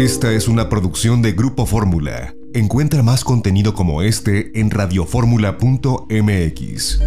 Esta es una producción de Grupo Fórmula. Encuentra más contenido como este en radioformula.mx.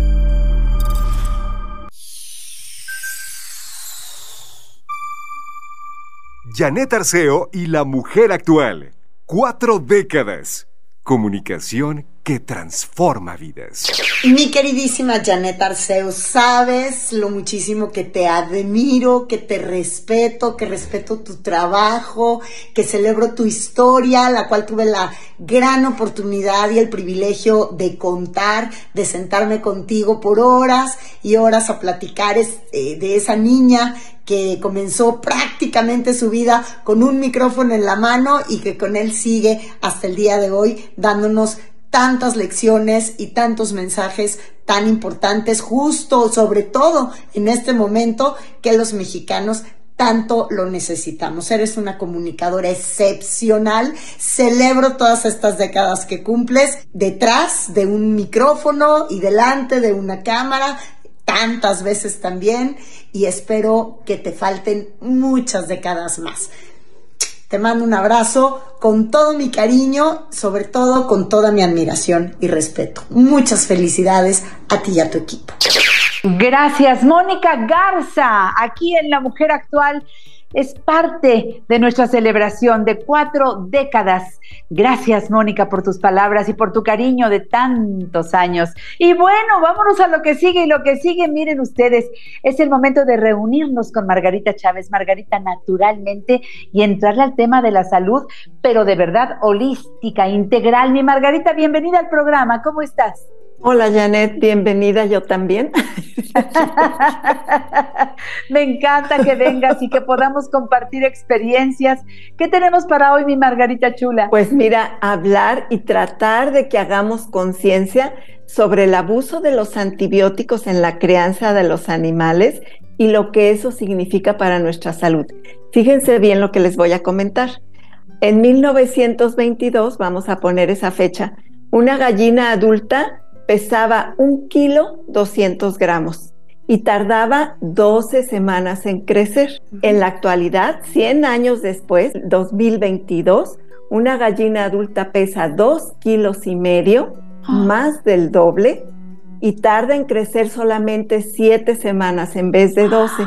Janet Arceo y la mujer actual. Cuatro décadas. Comunicación que transforma vidas. Mi queridísima Janet Arceo, sabes lo muchísimo que te admiro, que te respeto, que respeto tu trabajo, que celebro tu historia, la cual tuve la gran oportunidad y el privilegio de contar, de sentarme contigo por horas y horas a platicar eh, de esa niña que comenzó prácticamente su vida con un micrófono en la mano y que con él sigue hasta el día de hoy dándonos tantas lecciones y tantos mensajes tan importantes, justo sobre todo en este momento que los mexicanos tanto lo necesitamos. Eres una comunicadora excepcional. Celebro todas estas décadas que cumples detrás de un micrófono y delante de una cámara, tantas veces también, y espero que te falten muchas décadas más. Te mando un abrazo con todo mi cariño, sobre todo con toda mi admiración y respeto. Muchas felicidades a ti y a tu equipo. Gracias, Mónica Garza, aquí en La Mujer Actual es parte de nuestra celebración de cuatro décadas. Gracias, Mónica, por tus palabras y por tu cariño de tantos años. Y bueno, vámonos a lo que sigue. Y lo que sigue, miren ustedes, es el momento de reunirnos con Margarita Chávez, Margarita naturalmente, y entrarle al tema de la salud, pero de verdad holística, integral. Mi Margarita, bienvenida al programa. ¿Cómo estás? Hola Janet, bienvenida yo también. Me encanta que vengas y que podamos compartir experiencias. ¿Qué tenemos para hoy, mi Margarita Chula? Pues mira, hablar y tratar de que hagamos conciencia sobre el abuso de los antibióticos en la crianza de los animales y lo que eso significa para nuestra salud. Fíjense bien lo que les voy a comentar. En 1922, vamos a poner esa fecha, una gallina adulta pesaba un kilo 200 gramos y tardaba 12 semanas en crecer. En la actualidad, 100 años después, 2022, una gallina adulta pesa 2 kilos y medio, ah. más del doble, y tarda en crecer solamente 7 semanas en vez de 12.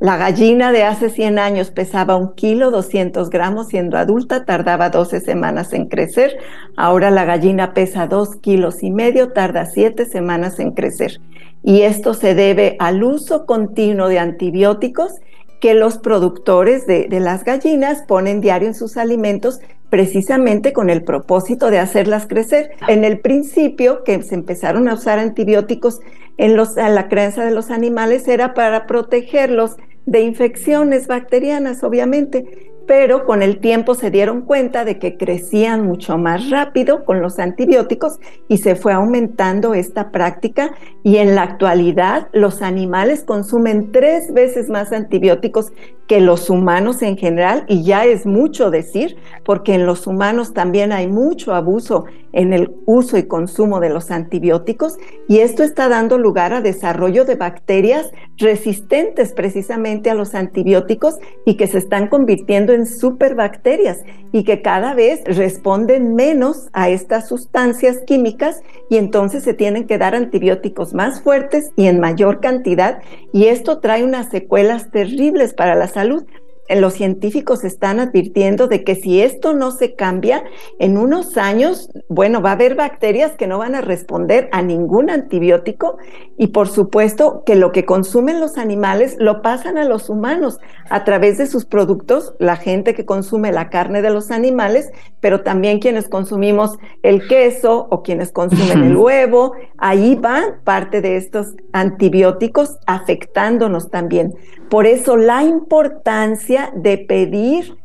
La gallina de hace 100 años pesaba un kilo 200 gramos, siendo adulta tardaba 12 semanas en crecer. Ahora la gallina pesa 2 kilos y medio, tarda 7 semanas en crecer. Y esto se debe al uso continuo de antibióticos que los productores de, de las gallinas ponen diario en sus alimentos precisamente con el propósito de hacerlas crecer. En el principio que se empezaron a usar antibióticos en, los, en la crianza de los animales era para protegerlos de infecciones bacterianas, obviamente, pero con el tiempo se dieron cuenta de que crecían mucho más rápido con los antibióticos y se fue aumentando esta práctica. Y en la actualidad los animales consumen tres veces más antibióticos que los humanos en general y ya es mucho decir porque en los humanos también hay mucho abuso en el uso y consumo de los antibióticos y esto está dando lugar a desarrollo de bacterias resistentes precisamente a los antibióticos y que se están convirtiendo en superbacterias y que cada vez responden menos a estas sustancias químicas y entonces se tienen que dar antibióticos más fuertes y en mayor cantidad y esto trae unas secuelas terribles para la salud. Los científicos están advirtiendo de que si esto no se cambia, en unos años, bueno, va a haber bacterias que no van a responder a ningún antibiótico y por supuesto que lo que consumen los animales lo pasan a los humanos. A través de sus productos, la gente que consume la carne de los animales, pero también quienes consumimos el queso o quienes consumen el huevo, ahí van parte de estos antibióticos afectándonos también. Por eso la importancia de pedir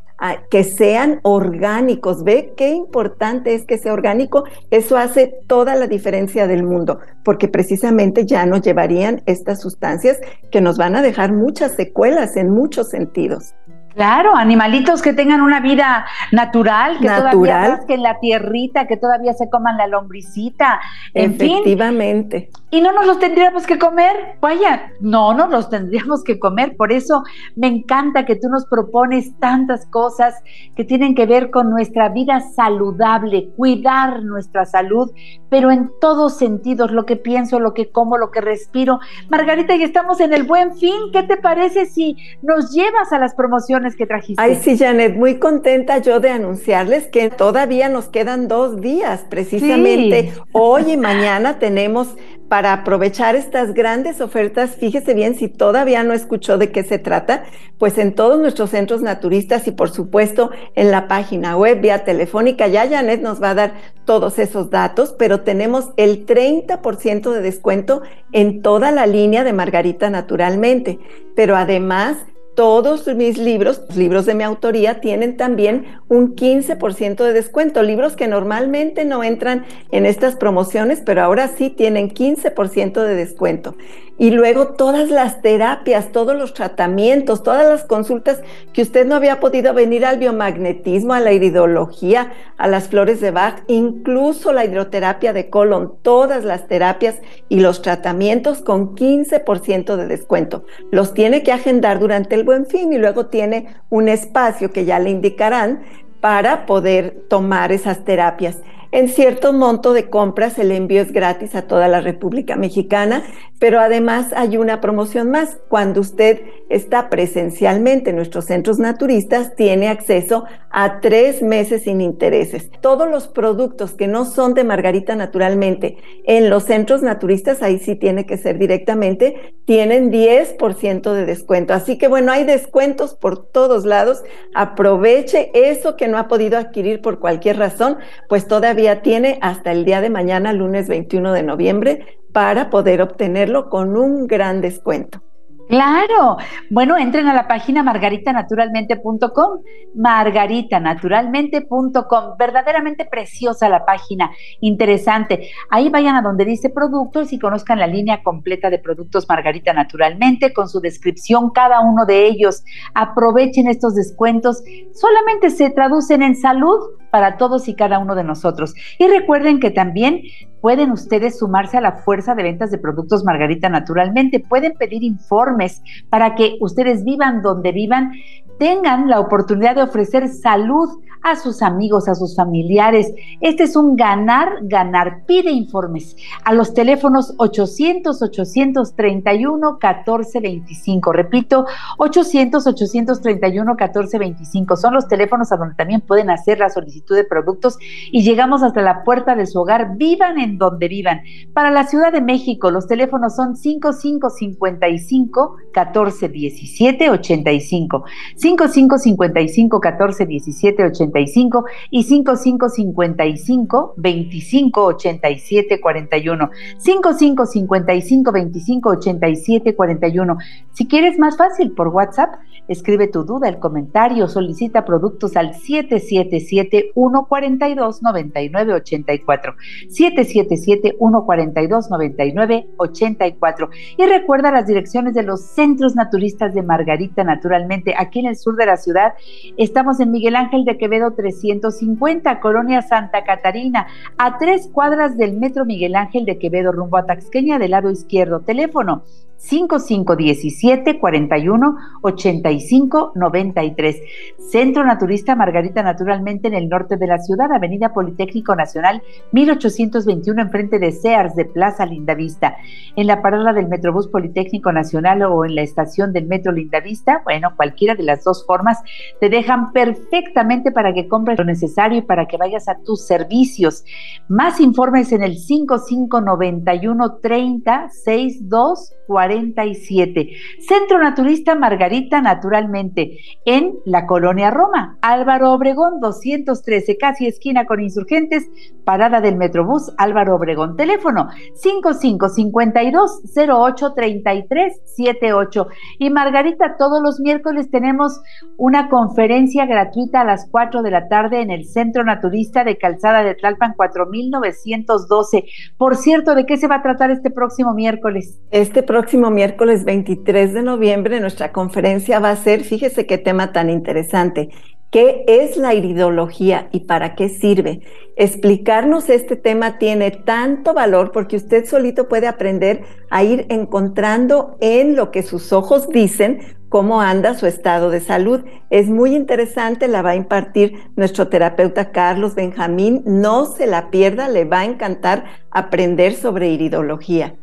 que sean orgánicos. ¿Ve qué importante es que sea orgánico? Eso hace toda la diferencia del mundo, porque precisamente ya no llevarían estas sustancias que nos van a dejar muchas secuelas en muchos sentidos. Claro, animalitos que tengan una vida natural, que todavía que la tierrita, que todavía se coman la lombricita, en Efectivamente. Y no nos los tendríamos que comer, vaya, no, no los tendríamos que comer. Por eso me encanta que tú nos propones tantas cosas que tienen que ver con nuestra vida saludable, cuidar nuestra salud, pero en todos sentidos, lo que pienso, lo que como, lo que respiro. Margarita, y estamos en el buen fin. ¿Qué te parece si nos llevas a las promociones que trajiste? Ay, sí, Janet, muy contenta yo de anunciarles que todavía nos quedan dos días, precisamente hoy y mañana tenemos para aprovechar estas grandes ofertas, fíjese bien si todavía no escuchó de qué se trata, pues en todos nuestros centros naturistas y por supuesto en la página web vía telefónica, ya Janet nos va a dar todos esos datos, pero tenemos el 30% de descuento en toda la línea de Margarita Naturalmente, pero además todos mis libros, libros de mi autoría, tienen también un 15% de descuento. Libros que normalmente no entran en estas promociones, pero ahora sí tienen 15% de descuento y luego todas las terapias, todos los tratamientos, todas las consultas que usted no había podido venir al biomagnetismo, a la iridología, a las flores de Bach, incluso la hidroterapia de colon, todas las terapias y los tratamientos con 15% de descuento. Los tiene que agendar durante el buen fin y luego tiene un espacio que ya le indicarán para poder tomar esas terapias. En cierto monto de compras el envío es gratis a toda la República Mexicana, pero además hay una promoción más. Cuando usted está presencialmente en nuestros centros naturistas, tiene acceso a tres meses sin intereses. Todos los productos que no son de Margarita naturalmente en los centros naturistas, ahí sí tiene que ser directamente, tienen 10% de descuento. Así que bueno, hay descuentos por todos lados. Aproveche eso que no ha podido adquirir por cualquier razón, pues todavía tiene hasta el día de mañana, lunes 21 de noviembre, para poder obtenerlo con un gran descuento. Claro. Bueno, entren a la página margaritanaturalmente.com, margaritanaturalmente.com. Verdaderamente preciosa la página, interesante. Ahí vayan a donde dice productos y conozcan la línea completa de productos Margarita Naturalmente con su descripción, cada uno de ellos. Aprovechen estos descuentos. Solamente se traducen en salud para todos y cada uno de nosotros. Y recuerden que también pueden ustedes sumarse a la fuerza de ventas de productos Margarita naturalmente. Pueden pedir informes para que ustedes vivan donde vivan, tengan la oportunidad de ofrecer salud a sus amigos, a sus familiares. Este es un ganar, ganar. Pide informes a los teléfonos 800-831-1425. Repito, 800-831-1425. Son los teléfonos a donde también pueden hacer la solicitud de productos y llegamos hasta la puerta de su hogar. Vivan en donde vivan. Para la Ciudad de México, los teléfonos son 5555 1417 85. 5555 1417 85 y 5555 2587 41. 5555 2587 41. Si quieres más fácil por WhatsApp, escribe tu duda, el comentario, solicita productos al 777 142 99 84. 777 142 99 84. Y recuerda las direcciones de los centros naturistas de Margarita, naturalmente, aquí en el sur de la ciudad. Estamos en Miguel Ángel de Quevedo 350, Colonia Santa Catarina, a tres cuadras del Metro Miguel Ángel de Quevedo, rumbo a Taxqueña, del lado izquierdo. Teléfono 5517 41 85 93. Centro Naturista Margarita Naturalmente en el norte de la ciudad, Avenida Politécnico Nacional 1821 enfrente de Sears de Plaza Lindavista. En la parada del Metrobús Politécnico Nacional o en la estación del Metro Lindavista, bueno, cualquiera de las dos formas te dejan perfectamente para que compres lo necesario y para que vayas a tus servicios. Más informes en el 5591 30 62 47. Centro Naturista Margarita Naturalmente, en la colonia Roma. Álvaro Obregón 213, casi esquina con insurgentes, parada del Metrobús Álvaro Obregón. Teléfono 5552 08 33 78. Y Margarita, todos los miércoles tenemos una conferencia gratuita a las 4 de la tarde en el Centro Naturista de Calzada de Tlalpan 4912. Por cierto, ¿de qué se va a tratar este próximo miércoles? Este próximo próximo miércoles 23 de noviembre nuestra conferencia va a ser, fíjese qué tema tan interesante, ¿Qué es la iridología y para qué sirve? Explicarnos este tema tiene tanto valor porque usted solito puede aprender a ir encontrando en lo que sus ojos dicen cómo anda su estado de salud. Es muy interesante, la va a impartir nuestro terapeuta Carlos Benjamín. No se la pierda, le va a encantar aprender sobre iridología.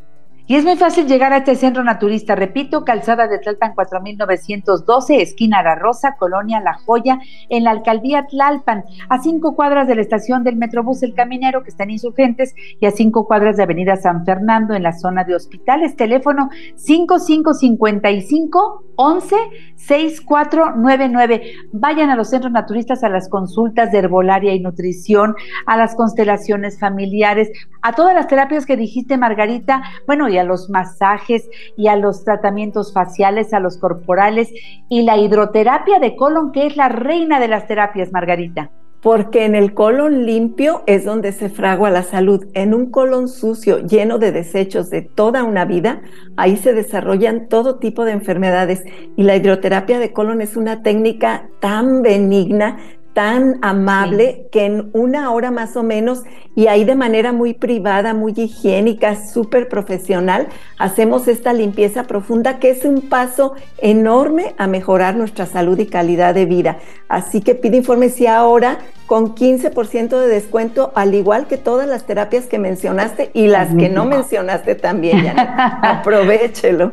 Y es muy fácil llegar a este centro naturista, repito, calzada de Tlalpan 4912, esquina La Rosa, Colonia La Joya, en la alcaldía Tlalpan, a cinco cuadras de la estación del Metrobús El Caminero, que están insurgentes, y a cinco cuadras de Avenida San Fernando, en la zona de hospitales. Teléfono 5555 11 6499. Vayan a los centros naturistas a las consultas de herbolaria y nutrición, a las constelaciones familiares, a todas las terapias que dijiste, Margarita. Bueno, y a los masajes y a los tratamientos faciales, a los corporales y la hidroterapia de colon, que es la reina de las terapias, Margarita porque en el colon limpio es donde se fragua la salud. En un colon sucio, lleno de desechos de toda una vida, ahí se desarrollan todo tipo de enfermedades. Y la hidroterapia de colon es una técnica tan benigna, tan amable que en una hora más o menos y ahí de manera muy privada, muy higiénica, súper profesional, hacemos esta limpieza profunda que es un paso enorme a mejorar nuestra salud y calidad de vida. Así que pide informes y ahora con 15% de descuento, al igual que todas las terapias que mencionaste y las que no mencionaste también, ya Aprovechelo.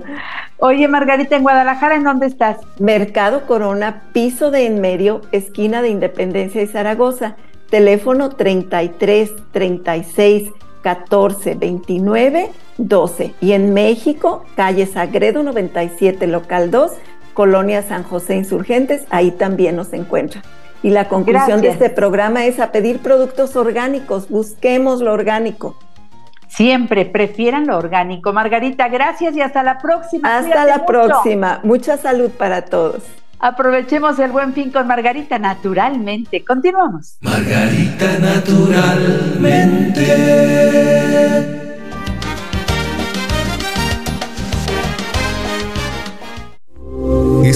Oye, Margarita, en Guadalajara, ¿en dónde estás? Mercado Corona, piso de en medio, esquina de Independencia y Zaragoza. Teléfono 33 36 14 29 12. Y en México, calle Sagredo 97, local 2, Colonia San José Insurgentes, ahí también nos encuentra. Y la conclusión de este programa es a pedir productos orgánicos, busquemos lo orgánico. Siempre prefieran lo orgánico. Margarita, gracias y hasta la próxima. Hasta la próxima. Mucha salud para todos. Aprovechemos el buen fin con Margarita naturalmente. Continuamos. Margarita naturalmente.